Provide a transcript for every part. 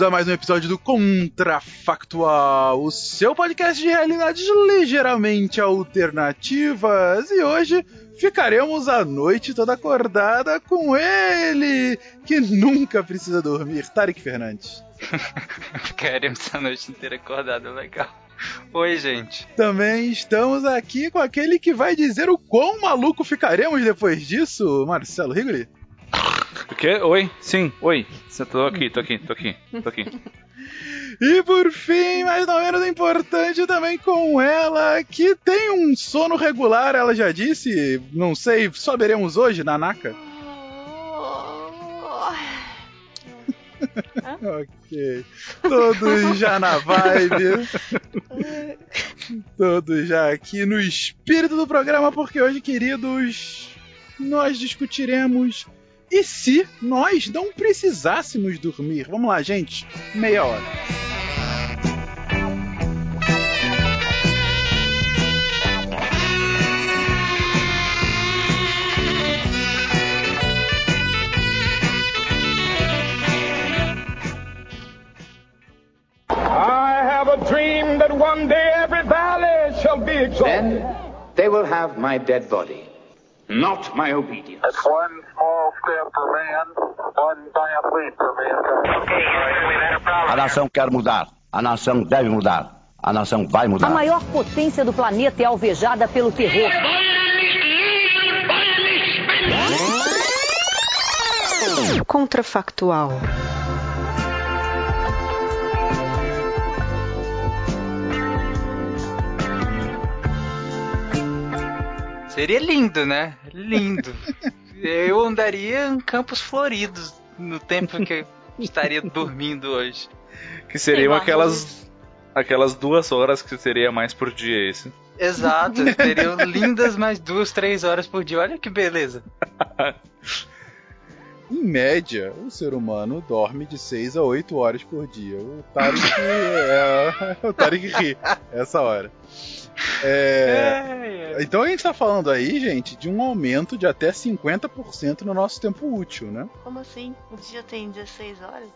Bem-vindos a mais um episódio do Contrafactual, o seu podcast de realidades ligeiramente alternativas. E hoje ficaremos a noite toda acordada com ele, que nunca precisa dormir, Tarek Fernandes. ficaremos a noite inteira acordado, legal. Oi, gente. Também estamos aqui com aquele que vai dizer o quão maluco ficaremos depois disso, Marcelo Rigoli. O quê? Oi? Sim, oi. Tô aqui, tô aqui, tô aqui, tô aqui. E por fim, mas não menos importante, também com ela, que tem um sono regular, ela já disse. Não sei, só veremos hoje, Nanaka. ok. Todos já na vibe. Todos já aqui no espírito do programa, porque hoje, queridos, nós discutiremos e se nós não precisássemos dormir? Vamos lá, gente. Meia hora. I have a dream that one day every valley shall be exalted. Then they will have my dead body not my obedience. That's one A nação quer mudar. A nação deve mudar. A nação vai mudar. A maior potência do planeta é alvejada pelo terror. Contrafactual. Seria lindo, né? Lindo. Eu andaria em campos floridos no tempo que eu estaria dormindo hoje. Que seriam aquelas aquelas duas horas que seria mais por dia esse. Exato, seriam lindas mais duas, três horas por dia. Olha que beleza. em média, o ser humano dorme de 6 a 8 horas por dia. O Tarek é, o Tarek ri essa hora. É... Então a gente tá falando aí, gente, de um aumento de até 50% no nosso tempo útil, né? Como assim? O dia tem 16 horas?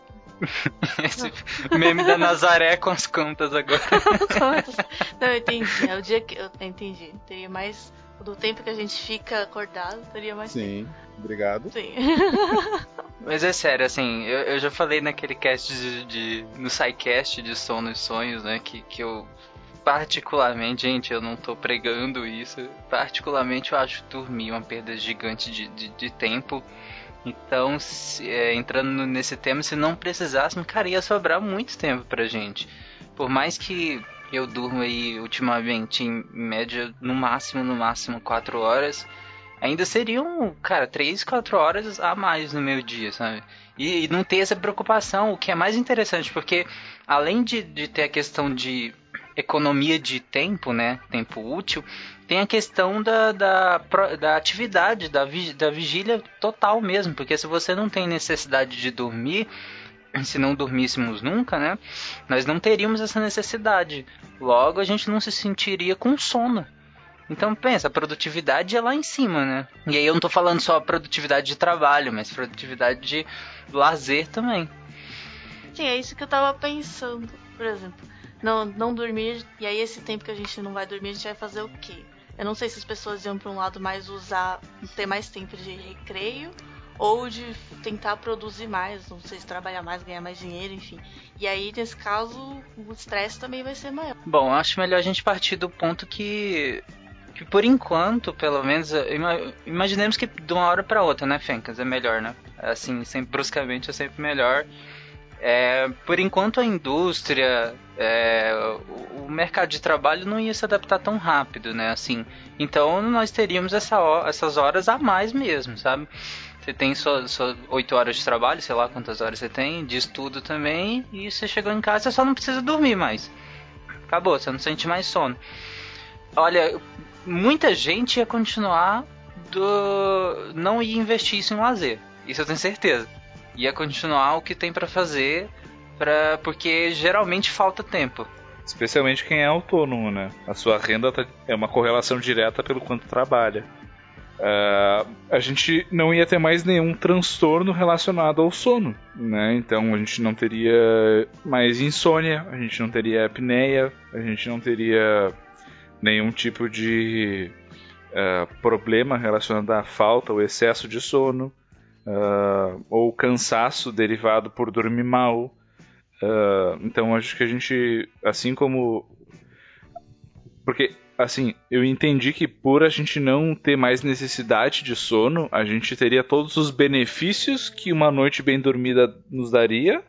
Esse meme da Nazaré com as contas agora. Não, eu entendi. É o dia que. Eu entendi. Teria mais. Do tempo que a gente fica acordado, teria mais Sim, tempo. obrigado. Sim. Mas é sério, assim, eu, eu já falei naquele cast de, de. no SciCast de sono e sonhos, né? Que, que eu particularmente, gente, eu não tô pregando isso. Particularmente, eu acho dormir uma perda gigante de, de, de tempo. Então, se, é, entrando nesse tema, se não precisássemos, cara, ia sobrar muito tempo pra gente. Por mais que eu durmo aí ultimamente, em média, no máximo, no máximo, 4 horas, ainda seriam, cara, 3, 4 horas a mais no meu dia, sabe? E, e não ter essa preocupação, o que é mais interessante, porque além de, de ter a questão de economia de tempo, né? Tempo útil, tem a questão da, da, da atividade, da, da vigília total mesmo. Porque se você não tem necessidade de dormir, se não dormíssemos nunca, né? Nós não teríamos essa necessidade. Logo, a gente não se sentiria com sono. Então pensa, a produtividade é lá em cima, né? E aí eu não tô falando só produtividade de trabalho, mas produtividade de lazer também. Sim, é isso que eu tava pensando. Por exemplo, não, não dormir, e aí esse tempo que a gente não vai dormir, a gente vai fazer o quê? Eu não sei se as pessoas iam para um lado mais usar, ter mais tempo de recreio, ou de tentar produzir mais, não sei se trabalhar mais, ganhar mais dinheiro, enfim. E aí, nesse caso, o estresse também vai ser maior. Bom, acho melhor a gente partir do ponto que que por enquanto, pelo menos, ima imaginemos que de uma hora para outra, né, Fencas? É melhor, né? Assim, sempre bruscamente é sempre melhor. É, por enquanto a indústria, é, o, o, mercado de trabalho não ia se adaptar tão rápido, né? Assim, então nós teríamos essa, essas horas a mais mesmo, sabe? Você tem só, só 8 horas de trabalho, sei lá quantas horas você tem, de estudo também, e você chegou em casa, você só não precisa dormir mais. Acabou, você não sente mais sono. Olha, muita gente ia continuar do. não ia investir isso em lazer. Isso eu tenho certeza. Ia continuar o que tem para fazer, pra... porque geralmente falta tempo. Especialmente quem é autônomo, né? A sua renda tá... é uma correlação direta pelo quanto trabalha. Uh, a gente não ia ter mais nenhum transtorno relacionado ao sono, né? Então a gente não teria mais insônia, a gente não teria apneia, a gente não teria nenhum tipo de uh, problema relacionado à falta ou excesso de sono, uh, ou cansaço derivado por dormir mal. então acho que a gente, assim como. Porque assim, eu entendi que por a gente não ter mais necessidade de sono, a gente teria todos os benefícios que uma noite bem dormida nos daria,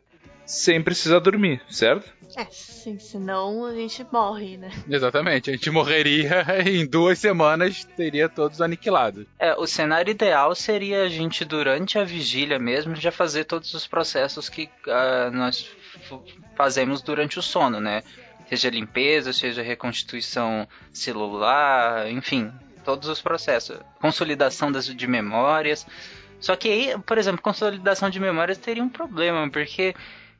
sem precisar dormir, certo? É, sim, senão a gente morre, né? Exatamente, a gente morreria em duas semanas, teria todos aniquilados. É, o cenário ideal seria a gente, durante a vigília mesmo, já fazer todos os processos que uh, nós fazemos durante o sono, né? seja limpeza, seja reconstituição celular, enfim, todos os processos. Consolidação das, de memórias. Só que aí, por exemplo, consolidação de memórias teria um problema, porque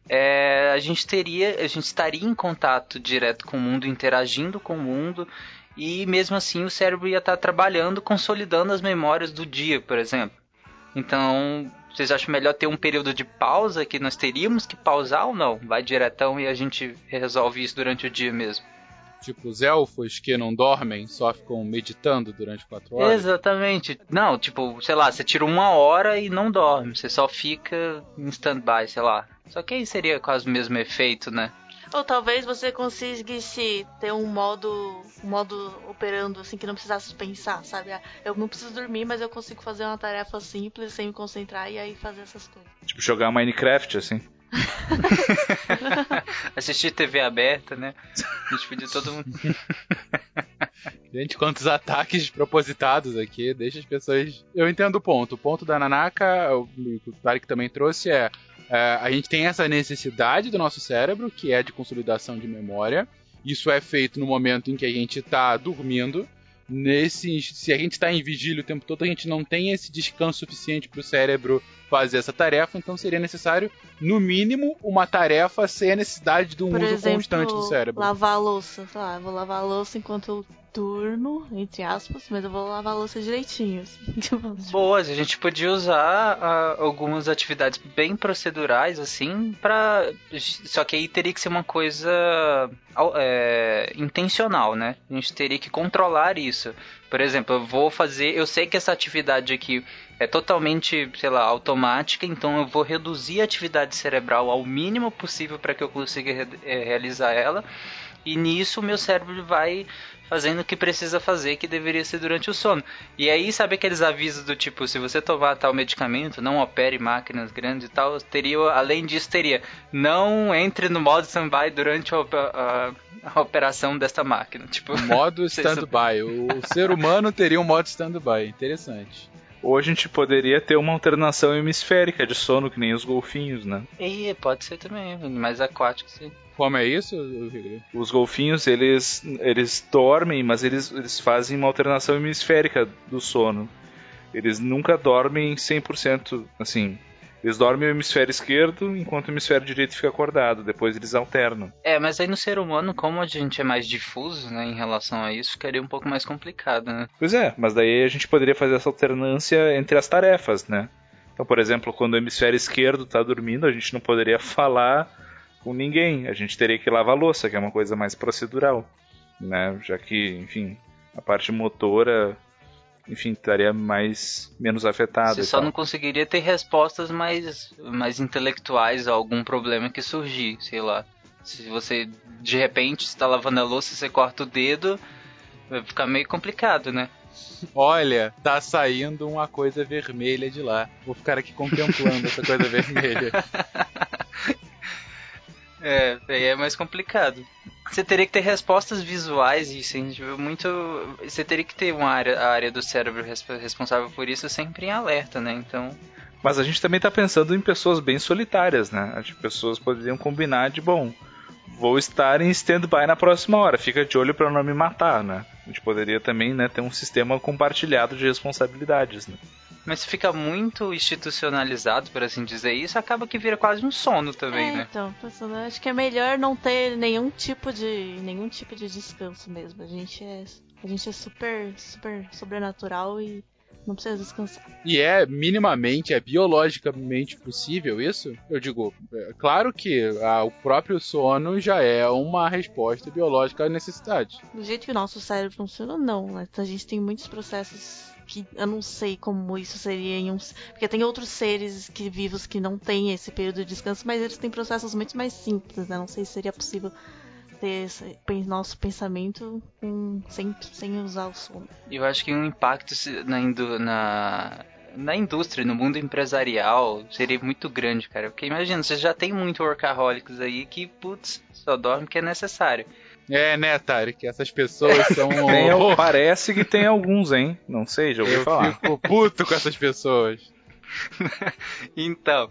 é, a gente teria, a gente estaria em contato direto com o mundo, interagindo com o mundo, e mesmo assim o cérebro ia estar trabalhando, consolidando as memórias do dia, por exemplo. Então, vocês acham melhor ter um período de pausa que nós teríamos que pausar ou não? Vai diretão e a gente resolve isso durante o dia mesmo. Tipo, os elfos que não dormem só ficam meditando durante quatro horas? Exatamente. Não, tipo, sei lá, você tira uma hora e não dorme. Você só fica em stand-by, sei lá. Só que aí seria quase o mesmo efeito, né? Ou talvez você conseguisse ter um modo, um modo operando assim que não precisasse pensar, sabe? Ah, eu não preciso dormir, mas eu consigo fazer uma tarefa simples sem me concentrar e aí fazer essas coisas. Tipo jogar Minecraft assim. Assistir TV aberta, né? A gente pediu todo mundo. Gente, quantos ataques propositados aqui, deixa as pessoas. Eu entendo o ponto. O ponto da Nanaka, o que Tarek também trouxe, é é, a gente tem essa necessidade do nosso cérebro, que é de consolidação de memória. Isso é feito no momento em que a gente está dormindo. Nesse, se a gente está em vigília o tempo todo, a gente não tem esse descanso suficiente para o cérebro fazer essa tarefa, então seria necessário, no mínimo, uma tarefa sem a necessidade de um Por uso exemplo, constante do cérebro. Lavar a louça, sei lá, vou lavar a louça enquanto turno, entre aspas, mas eu vou lavar a louça direitinho. Assim. Boas, a gente podia usar uh, algumas atividades bem procedurais, assim, para Só que aí teria que ser uma coisa é, intencional, né? A gente teria que controlar isso. Por exemplo, eu vou fazer. Eu sei que essa atividade aqui é totalmente, sei lá, automática, então eu vou reduzir a atividade cerebral ao mínimo possível para que eu consiga re é, realizar ela. E nisso o meu cérebro vai fazendo o que precisa fazer, que deveria ser durante o sono. E aí, sabe aqueles avisos do tipo, se você tomar tal medicamento, não opere máquinas grandes e tal, teria, além disso, teria, não entre no modo stand-by durante a, a, a, operação desta máquina. Tipo, modo stand-by. o ser humano teria um modo stand-by. Interessante. Ou a gente poderia ter uma alternação hemisférica de sono, que nem os golfinhos, né? E pode ser também, mais aquático, sim. Como é isso, Os golfinhos, eles, eles dormem, mas eles, eles fazem uma alternação hemisférica do sono. Eles nunca dormem 100%, assim, eles dormem o hemisfério esquerdo enquanto o hemisfério direito fica acordado. Depois eles alternam. É, mas aí no ser humano, como a gente é mais difuso, né, em relação a isso, ficaria um pouco mais complicado, né? Pois é, mas daí a gente poderia fazer essa alternância entre as tarefas, né? Então, por exemplo, quando o hemisfério esquerdo está dormindo, a gente não poderia falar com ninguém. A gente teria que lavar louça, que é uma coisa mais procedural, né? Já que, enfim, a parte motora, enfim, estaria mais menos afetada. Você só tal. não conseguiria ter respostas mais, mais intelectuais a algum problema que surgir, sei lá. Se você de repente está lavando a louça e você corta o dedo, vai ficar meio complicado, né? Olha, tá saindo uma coisa vermelha de lá. Vou ficar aqui contemplando essa coisa vermelha. É, aí é mais complicado. Você teria que ter respostas visuais e assim, tipo, muito. Você teria que ter uma área, a área do cérebro res- responsável por isso sempre em alerta, né? Então. Mas a gente também está pensando em pessoas bem solitárias, né? As pessoas poderiam combinar de, bom, vou estar em stand-by na próxima hora, fica de olho para não me matar, né? A gente poderia também né, ter um sistema compartilhado de responsabilidades, né? Mas se fica muito institucionalizado, por assim dizer, isso acaba que vira quase um sono também, é, né? então, pensando, eu acho que é melhor não ter nenhum tipo de nenhum tipo de descanso mesmo. A gente é a gente é super super sobrenatural e não precisa descansar. E é minimamente, é biologicamente possível isso? Eu digo, é, claro que ah, o próprio sono já é uma resposta biológica à necessidade. Do jeito que o nosso cérebro funciona, não. Né? A gente tem muitos processos que eu não sei como isso seria em uns. Porque tem outros seres que vivos que não têm esse período de descanso, mas eles têm processos muito mais simples, né? Não sei se seria possível ter esse nosso pensamento com, sem, sem usar o sono. Eu acho que um impacto na, na, na indústria, no mundo empresarial, seria muito grande, cara. Porque imagina, você já tem muito workaholics aí que, putz, só dorme que é necessário. É, né, Tarek? Essas pessoas são. Tem, parece que tem alguns, hein? Não sei, já ouvi Eu falar. fico puto com essas pessoas. Então,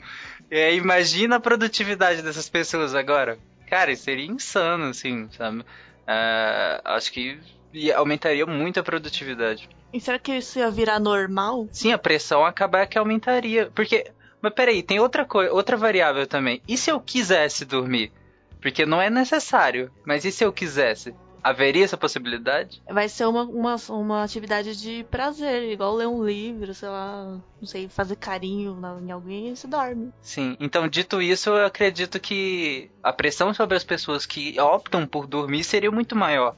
é, imagina a produtividade dessas pessoas agora. Cara, isso seria insano, assim, sabe? Ah, acho que ia- aumentaria muito a produtividade. E será que isso ia virar normal? Sim, a pressão acabar que aumentaria. Porque. Mas peraí, tem outra coisa, outra variável também. E se eu quisesse dormir? Porque não é necessário. Mas e se eu quisesse? Haveria essa possibilidade? Vai ser uma, uma, uma atividade de prazer, igual ler um livro, sei lá, não sei, fazer carinho na- em alguém e você dorme. Sim. Então, dito isso, eu acredito que a pressão sobre as pessoas que optam por dormir seria muito maior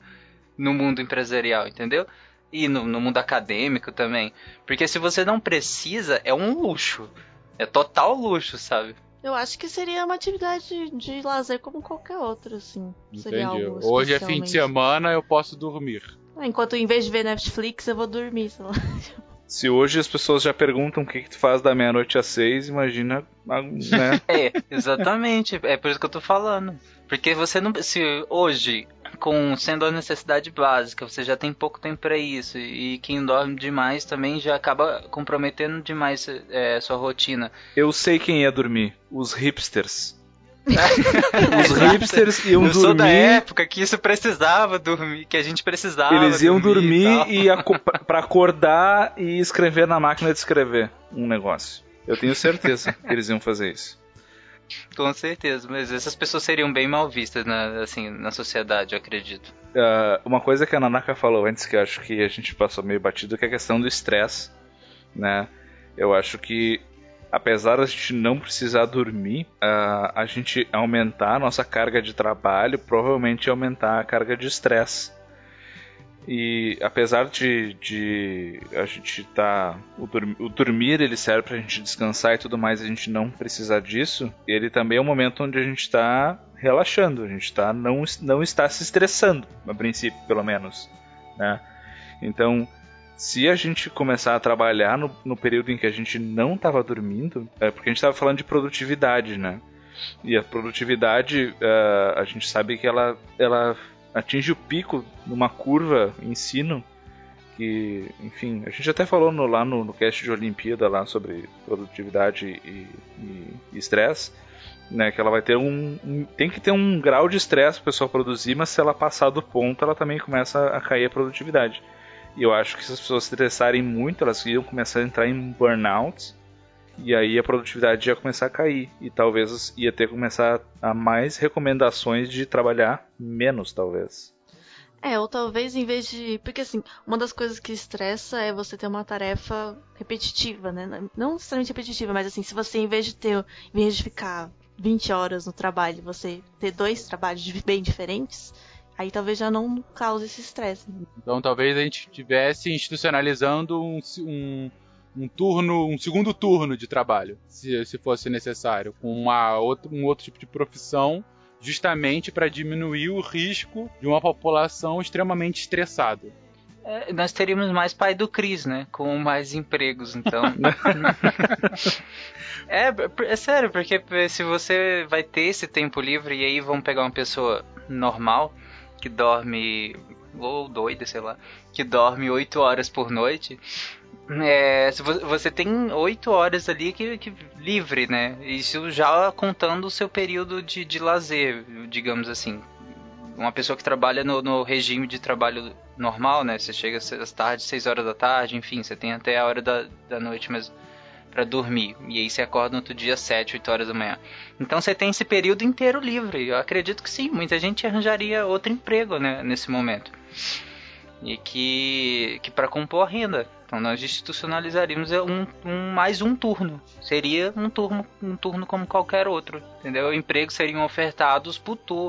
no mundo empresarial, entendeu? E no, no mundo acadêmico também. Porque se você não precisa, é um luxo. É total luxo, sabe? Eu acho que seria uma atividade de lazer como qualquer outra, assim. Seria Entendi. algo Hoje é fim de semana, eu posso dormir. Ah, Enquanto em vez de ver Netflix, eu vou dormir, sei lá. Se hoje as pessoas já perguntam o que, que tu faz da meia-noite às seis, imagina, né? É, exatamente. é por isso que eu tô falando. Porque você não. Se hoje, com sendo a necessidade básica, você já tem pouco tempo pra isso. E quem dorme demais também já acaba comprometendo demais é, sua rotina. Eu sei quem ia dormir. Os hipsters. Os hipsters iam eu sou da dormir. época que isso precisava dormir, que a gente precisava. Eles iam e dormir tal. e, aco- pra acordar e escrever na máquina de escrever um negócio. Eu tenho certeza que eles iam fazer isso. Com certeza, mas essas pessoas seriam bem mal vistas na, assim, na sociedade, eu acredito. Ah, uma coisa que a Nanaka falou antes que eu acho que a gente passou meio batido que é a questão do estresse, né? Eu acho que apesar a gente não precisar dormir, ah, a gente aumentar a nossa carga de trabalho provavelmente aumentar a carga de estresse. E apesar de, de a gente tá. O, o dormir ele serve pra gente descansar e tudo mais, a gente não precisar disso, ele também é um momento onde a gente tá relaxando, a gente tá, não, não está se estressando, a princípio, pelo menos. Né? Então, se a gente começar a trabalhar no, no período em que a gente não estava dormindo, é porque a gente estava falando de produtividade, né? E a produtividade, eh, a gente sabe que ela, ela atinge o pico numa curva ensino que, enfim, a gente até falou no- lá no, no cast de Olimpíada lá sobre produtividade e estresse, né? Que ela vai ter um, um- tem que ter um grau de estresse para pessoa produzir, mas se ela passar do ponto, ela também começa a cair a produtividade. E eu acho que se as pessoas se estressarem muito, elas iam começar a entrar em burnout. E aí a produtividade ia começar a cair. E talvez ia ter que começar a mais recomendações de trabalhar menos, talvez. É, ou talvez em vez de. Porque assim, uma das coisas que estressa é você ter uma tarefa repetitiva, né? Não necessariamente repetitiva, mas assim, se você em vez de ter. Em vez de ficar 20 horas no trabalho, você ter dois trabalhos bem diferentes, aí talvez já não cause esse estresse. Então talvez a gente estivesse institucionalizando um, um, um turno, um segundo turno de trabalho, se, se fosse necessário, com uma outra, um outro tipo de profissão, justamente para diminuir o risco de uma população extremamente estressada. É, nós teríamos mais pai do Cris, né? Com mais empregos, então. é, é sério, porque se você vai ter esse tempo livre e aí vão pegar uma pessoa normal que dorme ou doida, sei lá, que dorme 8 horas por noite, é, você tem 8 horas ali que, que livre, né? Isso já contando o seu período de, de lazer, digamos assim. Uma pessoa que trabalha no, no regime de trabalho normal, né? Você chega às tardes, 6 horas da tarde, enfim, você tem até a hora da, da noite mas para dormir. E aí você acorda no outro dia 7, 8 horas da manhã. Então você tem esse período inteiro livre. Eu acredito que sim, muita gente arranjaria outro emprego, né, nesse momento. E que, que para compor a renda. Então nós institucionalizaríamos um, um- mais um turno. Seria um turno, um turno como qualquer outro. Entendeu? Empregos seriam ofertados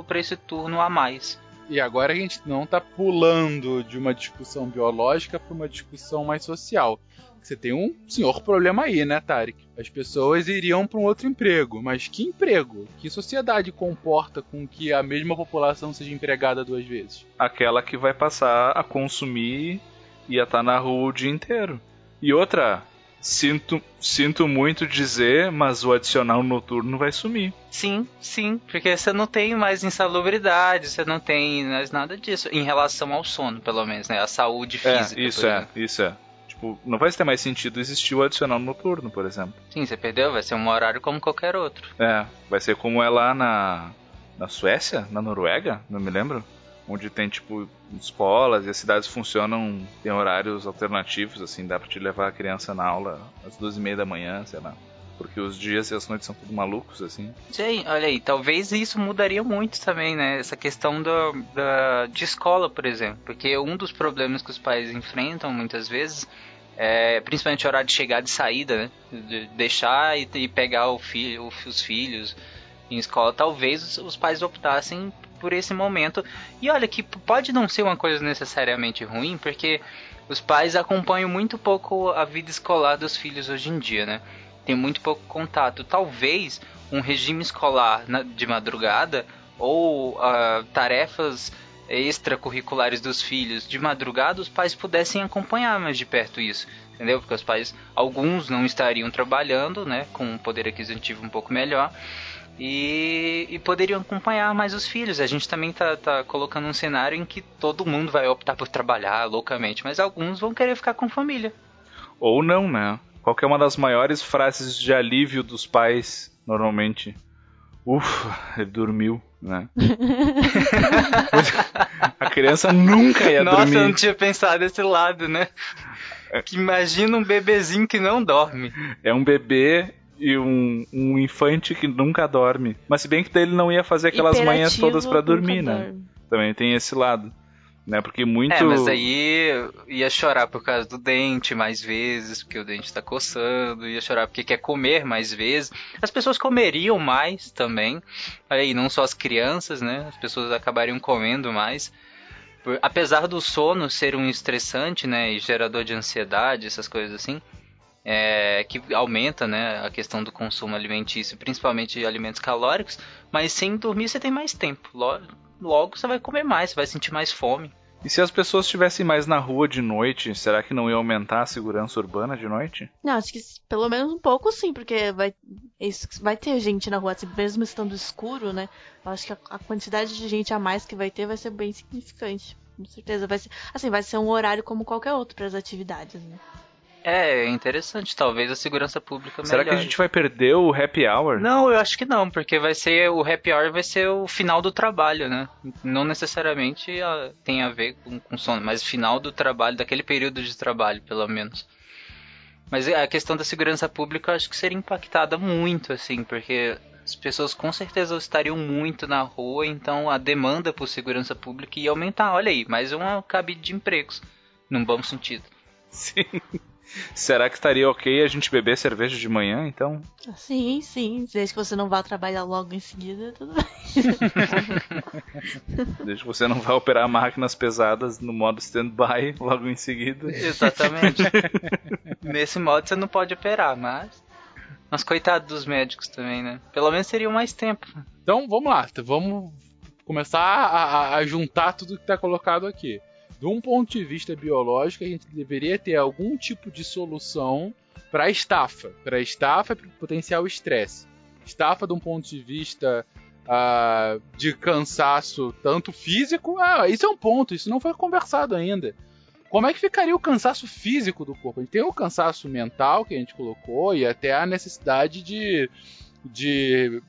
para esse turno a mais. E agora a gente não está pulando de uma discussão biológica para uma discussão mais social. Você tem um senhor problema aí, né, Tarek? As pessoas iriam para um outro emprego, mas que emprego? Que sociedade comporta com que a mesma população seja empregada duas vezes? Aquela que vai passar a consumir e a estar na rua o dia inteiro. E outra, sinto, sinto muito dizer, mas o adicional noturno vai sumir. Sim, sim, porque você não tem mais insalubridade, você não tem mais nada disso em relação ao sono, pelo menos, né? A saúde física. é, isso é, exemplo. isso é. Tipo, não vai ter mais sentido existir o adicional noturno, por exemplo. Sim, você perdeu, vai ser um horário como qualquer outro. É, vai ser como é lá na, na Suécia, na Noruega, não me lembro. Onde tem, tipo, escolas e as cidades funcionam, tem horários alternativos, assim, dá pra te levar a criança na aula às duas e meia da manhã, sei lá. Porque os dias e as noites são tudo malucos, assim. Sim, olha aí, talvez isso mudaria muito também, né? Essa questão da, da, de escola, por exemplo. Porque um dos problemas que os pais enfrentam muitas vezes é principalmente o horário de chegada e saída, né? De deixar e, e pegar o filho, os filhos em escola. Talvez os, os pais optassem por esse momento. E olha que pode não ser uma coisa necessariamente ruim, porque os pais acompanham muito pouco a vida escolar dos filhos hoje em dia, né? Tem muito pouco contato. Talvez um regime escolar de madrugada ou ah, tarefas extracurriculares dos filhos de madrugada, os pais pudessem acompanhar mais de perto isso, entendeu? Porque os pais, alguns não estariam trabalhando, né, com um poder aquisitivo um pouco melhor, e, e poderiam acompanhar mais os filhos. A gente também tá, tá colocando um cenário em que todo mundo vai optar por trabalhar loucamente, mas alguns vão querer ficar com família. Ou não, né? Qual que é uma das maiores frases de alívio dos pais, normalmente? Ufa, ele dormiu, né? a criança nunca ia Nossa, eu não dormir. tinha pensado desse lado, né? Que imagina um bebezinho que não dorme. É um bebê e um, um infante que nunca dorme. Mas se bem que ele não ia fazer aquelas manhas Hiperativo, todas pra dormir, né? dorme. Também tem esse lado. Né? Porque muito. É, mas aí ia chorar por causa do dente mais vezes, porque o dente tá coçando, ia chorar porque quer comer mais vezes. As pessoas comeriam mais também. Aí, não só as crianças, né? As pessoas acabariam comendo mais. Apesar do sono ser um estressante, né? E gerador de ansiedade, essas coisas assim. É, que aumenta né, a questão do consumo alimentício, principalmente de alimentos calóricos, mas sem dormir você tem mais tempo. Lo- Logo você vai comer mais, você vai sentir mais fome. E se as pessoas estivessem mais na rua de noite, será que não ia aumentar a segurança urbana de noite? Não, acho que pelo menos um pouco sim, porque vai, isso, vai ter gente na rua, assim, mesmo estando escuro, né? Eu acho que a, a quantidade de gente a mais que vai ter vai ser bem significante. Com certeza. Vai ser, assim, vai ser um horário como qualquer outro para as atividades, né? É interessante, talvez a segurança pública Será que a melhore. gente vai perder o happy hour? Não, eu acho que não, porque vai ser o happy hour vai ser o final do trabalho, né? Não necessariamente ah, tem a ver com, com sono, mas final do trabalho, daquele período de trabalho, pelo menos. Mas a questão da segurança pública eu acho que seria impactada muito, assim, porque as pessoas com certeza estariam muito na rua, então a demanda por segurança pública ia aumentar. Olha aí, mais uma cabide de empregos, num bom sentido. Sim. Será que estaria ok a gente beber cerveja de manhã, então? Sim, sim. Desde que você não vá trabalhar logo em seguida, tudo bem. Desde que você não vá operar máquinas pesadas no modo stand-by logo em seguida. Exatamente. Nesse modo você não pode operar, mas. Mas coitado dos médicos também, né? Pelo menos teriam mais tempo. Então vamos lá, vamos começar a, a- a juntar tudo que está colocado aqui. De um ponto de vista biológico, a gente deveria ter algum tipo de solução para a estafa, para a estafa e para o potencial estresse. Estafa de um ponto de vista ah, de cansaço, tanto físico, ah, isso é um ponto, isso não foi conversado ainda. Como é que ficaria o cansaço físico do corpo? A gente tem o cansaço mental que a gente colocou e até a necessidade de, de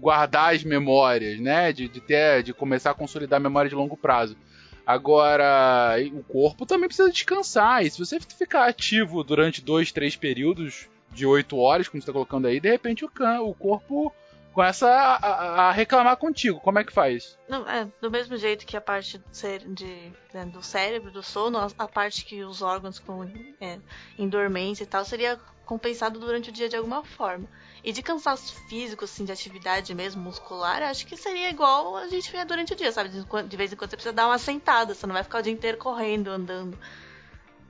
guardar as memórias, né? De, de ter, de começar a consolidar a memória de longo prazo. Agora, o corpo também precisa descansar. E se você ficar ativo durante dois, três períodos de oito horas, como você está colocando aí, de repente o, can, o corpo começa a, a- a reclamar contigo. Como é que faz? Não, é, do mesmo jeito que a parte cé- de- né, do cérebro, do sono, a, a parte que os órgãos com, é, em dormência e tal, seria compensado durante o dia de alguma forma. E de cansaço físico, assim, de atividade mesmo, muscular, acho que seria igual a gente vê durante o dia, sabe? De, de vez em quando você precisa dar uma sentada, você não vai ficar o dia inteiro correndo, andando.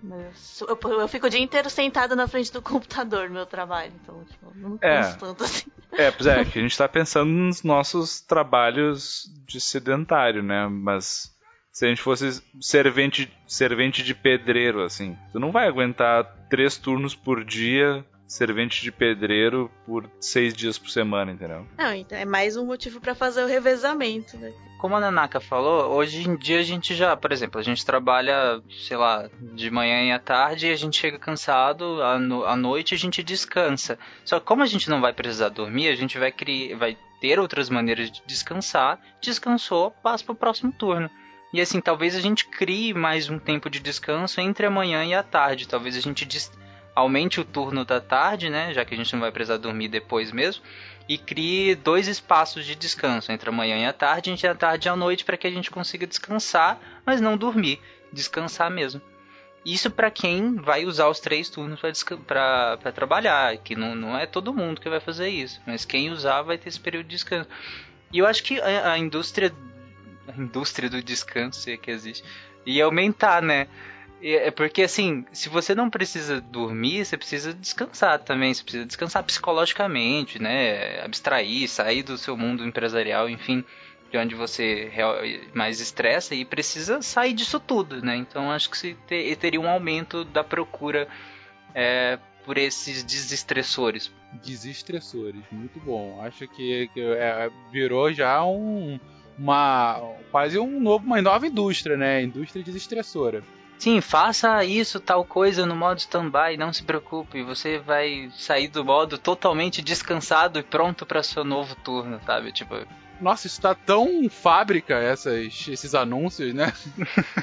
Mas eu, eu fico o dia inteiro sentada na frente do computador no meu trabalho, então tipo, não É. tanto assim. É, pois é, que a gente tá pensando nos nossos trabalhos de sedentário, né? Mas se a gente fosse servente, servente de pedreiro, assim, tu não vai aguentar três turnos por dia servente de pedreiro por seis dias por semana, entendeu? Não, então é mais um motivo pra fazer o revezamento, né? Como a Nanaka falou, hoje em dia a gente já, por exemplo, a gente trabalha, sei lá, de manhã e à tarde e a gente chega cansado, à, no- à noite a gente descansa. Só que como a gente não vai precisar dormir, a gente vai, criar, vai ter outras maneiras de descansar. Descansou, passa pro próximo turno. E assim, talvez a gente crie mais um tempo de descanso entre a manhã e a tarde. Talvez a gente aumente o turno da tarde, né? Já que a gente não vai precisar dormir depois mesmo e crie dois espaços de descanso entre a manhã e a tarde, entre a tarde e a noite, para que a gente consiga descansar, mas não dormir, descansar mesmo. Isso para quem vai usar os três turnos para trabalhar, que não, não é todo mundo que vai fazer isso, mas quem usar vai ter esse período de descanso. E eu acho que a, a indústria, a indústria do descanso, se é que existe, ia aumentar, né? É porque assim, se você não precisa dormir, você precisa descansar também. Você precisa descansar psicologicamente, né? Abstrair, sair do seu mundo empresarial, enfim, de onde você mais estressa e precisa sair disso tudo, né? Então acho que se te- teria um aumento da procura é, por esses desestressores. Desestressores, muito bom. Acho que, que, é, virou já um, uma quase um novo, uma nova indústria, né? Indústria desestressora. Sim, faça isso, tal coisa no modo stand-by, não se preocupe, você vai sair do modo totalmente descansado e pronto para seu novo turno, sabe? Tipo, Nossa, isso tá tão fábrica essas, esses anúncios, né?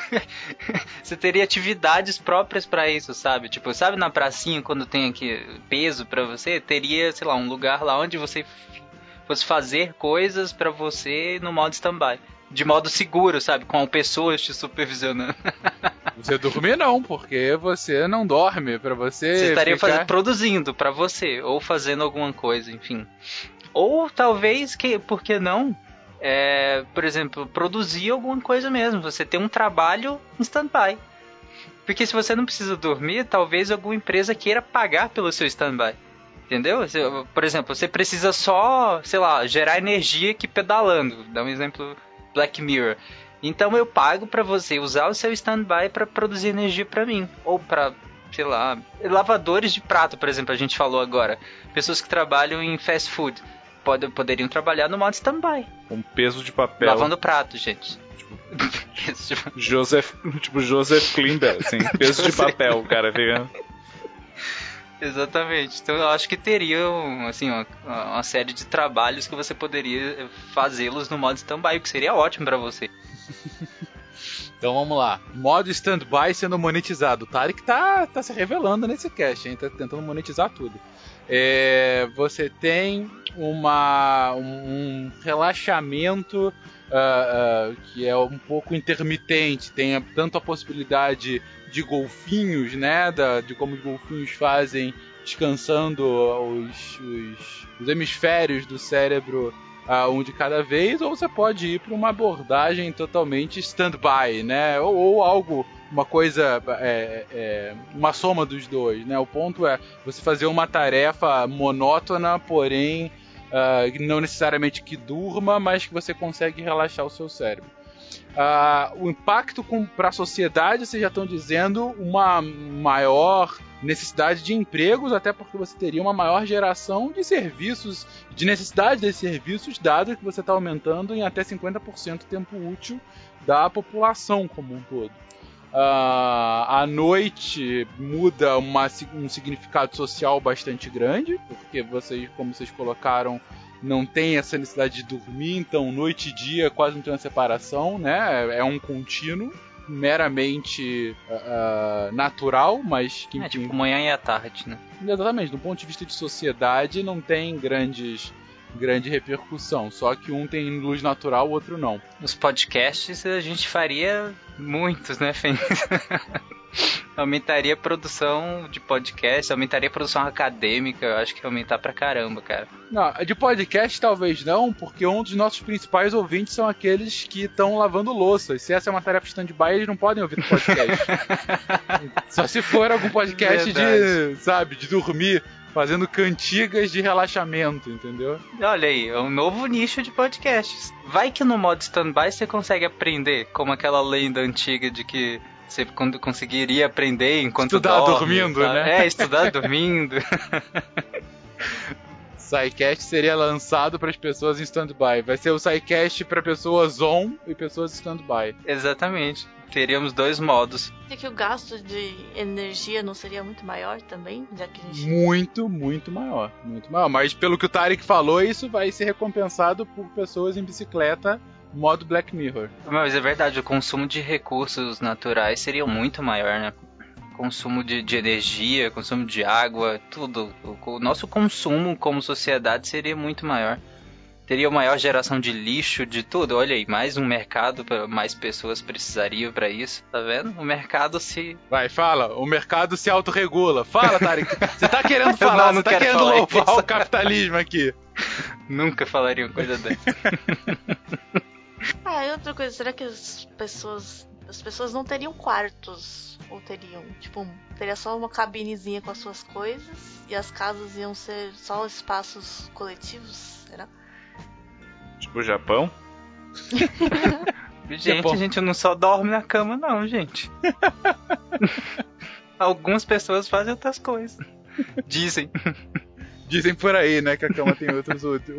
você teria atividades próprias para isso, sabe? Tipo, sabe na pracinha quando tem aqui peso para você, teria, sei lá, um lugar lá onde você fosse fazer coisas para você no modo stand-by. De modo seguro, sabe? Com pessoas te supervisionando. Você dormir não, porque você não dorme para você. Você estaria ficar... fazendo, produzindo pra você, ou fazendo alguma coisa, enfim. Ou talvez, que, por que não? É, por exemplo, produzir alguma coisa mesmo. Você tem um trabalho em stand-by. Porque se você não precisa dormir, talvez alguma empresa queira pagar pelo seu stand-by. Entendeu? Por exemplo, você precisa só, sei lá, gerar energia aqui pedalando. Dá um exemplo Black Mirror. Então eu pago pra você usar o seu stand-by pra produzir energia pra mim. Ou pra, sei lá, lavadores de prato, por exemplo, a gente falou agora. Pessoas que trabalham em fast food pode, poderiam trabalhar no modo stand-by. Um peso de papel. Lavando prato, gente. Tipo, Joseph, tipo Joseph Klimber, assim, peso de papel, cara fica. Exatamente. Então eu acho que teria um, assim, uma, uma série de trabalhos que você poderia fazê-los no modo stand-by, o que seria ótimo pra você. Então vamos lá. Modo stand-by sendo monetizado. O Tarek tá, tá se revelando nesse cast, hein? Tá tentando monetizar tudo. É, você tem uma, um relaxamento uh, uh, que é um pouco intermitente. Tem tanto a possibilidade de golfinhos, né? Da, de como os golfinhos fazem descansando os, os, os hemisférios do cérebro uh, um de cada vez, ou você pode ir para uma abordagem totalmente stand-by, né? Ou, ou, algo, uma coisa, é, é, uma soma dos dois, né? O ponto é você fazer uma tarefa monótona, porém uh, não necessariamente que durma, mas que você consegue relaxar o seu cérebro. Uh, o impacto para a sociedade, vocês já estão dizendo, uma maior necessidade de empregos, até porque você teria uma maior geração de serviços, de necessidade de serviços, dado que você está aumentando em até 50% o tempo útil da população como um todo. Uh, a noite muda uma, um significado social bastante grande, porque vocês, como vocês colocaram, não tem essa necessidade de dormir, então noite e dia quase não tem uma separação, né? É um contínuo meramente uh, natural, mas que é, tipo manhã e à tarde, né? Exatamente, do ponto de vista de sociedade não tem grandes grande repercussão, só que um tem luz natural, o outro não. Nos podcasts a gente faria muitos, né, Fê? aumentaria a produção de podcast, aumentaria a produção acadêmica, eu acho que ia aumentar pra caramba, cara. Não, de podcast talvez não, porque um dos nossos principais ouvintes são aqueles que estão lavando louça. E se essa é uma tarefa stand-by, eles não podem ouvir no podcast. Só se for algum podcast Verdade. de, sabe, de dormir fazendo cantigas de relaxamento, entendeu? Olha aí, é um novo nicho de podcasts. Vai que no modo stand-by você consegue aprender, como aquela lenda antiga de que você conseguiria aprender enquanto estudar dorme, dormindo, sabe? né? É, estudar dormindo. SciCast seria lançado para as pessoas em stand-by. Vai ser o SciCast para pessoas on e pessoas stand-by. Exatamente. Teríamos dois modos. E que o gasto de energia não seria muito maior também? Já que gente... Muito, muito maior. Muito maior. Mas pelo que o Tarek falou, isso vai ser recompensado por pessoas em bicicleta modo Black Mirror. Mas é verdade, o consumo de recursos naturais seria muito maior, né? Consumo de, de energia, consumo de água, tudo. O, o nosso consumo como sociedade seria muito maior teria maior geração de lixo, de tudo. Olha aí, mais um mercado, mais pessoas precisariam para isso, tá vendo? O mercado se. Vai, fala, o mercado se autorregula. Fala, Tarek, você tá querendo falar, não, não você tá querendo louvar o capitalismo aqui. Nunca falaria uma coisa dessa. Ah, e outra coisa, será que as pessoas. As pessoas não teriam quartos? Ou teriam? Tipo, teria só uma cabinezinha com as suas coisas e as casas iam ser só espaços coletivos? Será? Tipo Japão? gente, Japão. a gente não só dorme na cama, não, gente. Algumas pessoas fazem outras coisas. Dizem. Dizem por aí, né, que a cama tem outros, outros,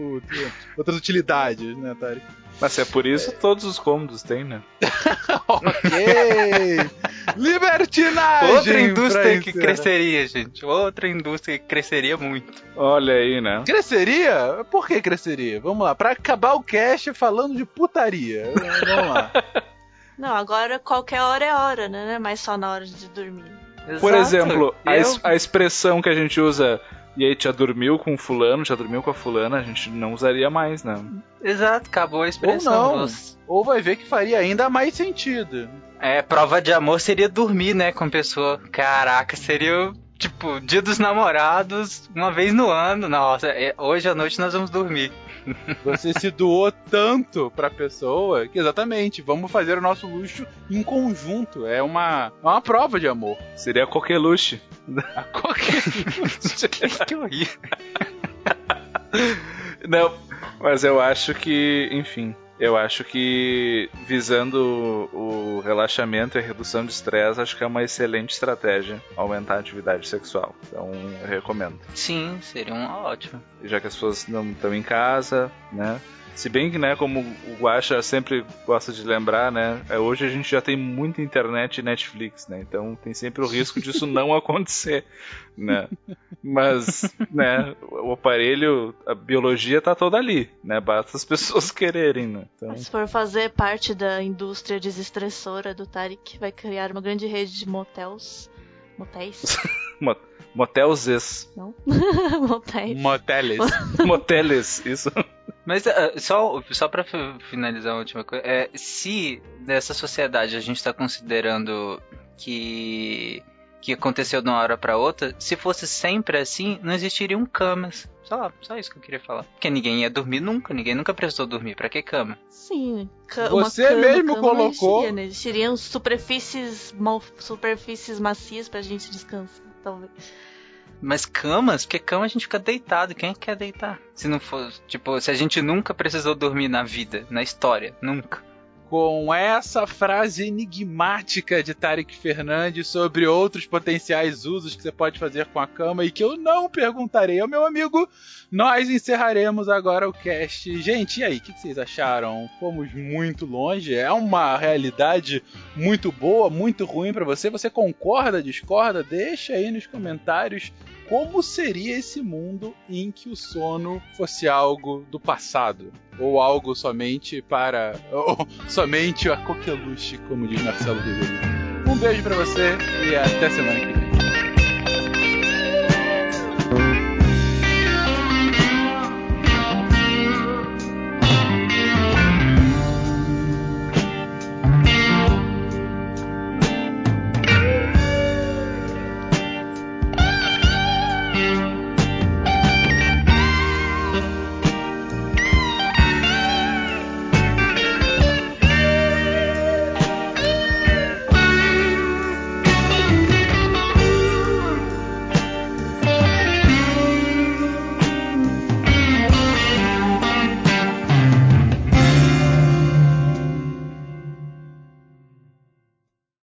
outras utilidades, né, Tari? Mas é por isso é. todos os cômodos têm, né? ok! Libertinagem! Outra indústria que cresceria, gente. Outra indústria que cresceria muito. Olha aí, né? Cresceria? Por que cresceria? Vamos lá, pra acabar o cast falando de putaria. Vamos lá. Não, agora qualquer hora é hora, né? Não é mais só na hora de dormir. Exato. Por exemplo, a, es a expressão que a gente usa e aí já dormiu com o fulano, já dormiu com a fulana, a gente não usaria mais, né? Exato, acabou a expressão. Ou não, ou vai ver que faria ainda mais sentido. É, prova de amor seria dormir, né, com a pessoa. Caraca, seria tipo, dia dos namorados, uma vez no ano. Nossa, é, hoje à noite nós vamos dormir. Você se doou tanto pra pessoa que exatamente, vamos fazer o nosso luxo em conjunto. É uma, é uma prova de amor. Seria qualquer luxo. A qualquer luxo. que horrível. Não, mas eu acho que, enfim, eu acho que visando o relaxamento e a redução de estresse, acho que é uma excelente estratégia aumentar a atividade sexual. Então, eu recomendo. Sim, seria uma ótima. Já que as pessoas não estão em casa, né? Se bem que, né, como o Guaxa sempre gosta de lembrar, né, é, hoje a gente já tem muita internet e Netflix, né, então tem sempre o risco disso não acontecer, né. Mas, né, o aparelho, a biologia tá toda ali, né, basta as pessoas quererem, né. Então... Se for fazer parte da indústria desestressora do Tarik, vai criar uma grande rede de motels, motéis. Motelzes. Não? Motéis. Moteles. Moteles, isso. Mas uh, só, só pra fi- finalizar a última coisa, é, se nessa sociedade a gente tá considerando que que aconteceu de uma hora pra outra, se fosse sempre assim, não existiriam camas. Só, só isso que eu queria falar. Porque ninguém ia dormir nunca, ninguém nunca precisou dormir. Pra que cama? Sim, ca- Você uma cama, mesmo cama não colocou- existiria, né? Existiriam superfícies, superfícies macias pra gente descansar, talvez. Mas camas? Porque cama a gente fica deitado. Quem é que quer deitar? Se não for, tipo, se a gente nunca precisou dormir na vida, na história, nunca. Com essa frase enigmática de Tarek Fernandes sobre outros potenciais usos que você pode fazer com a cama e que eu não perguntarei ao meu amigo, nós encerraremos agora o cast. Gente, e aí, o que vocês acharam? Fomos muito longe? É uma realidade muito boa, muito ruim pra você? Você concorda, discorda? Deixa aí nos comentários como seria esse mundo em que o sono fosse algo do passado. Ou algo somente para. Ou somente a coqueluche, como diz Marcelo Ribeiro. Um beijo pra você e até semana que vem.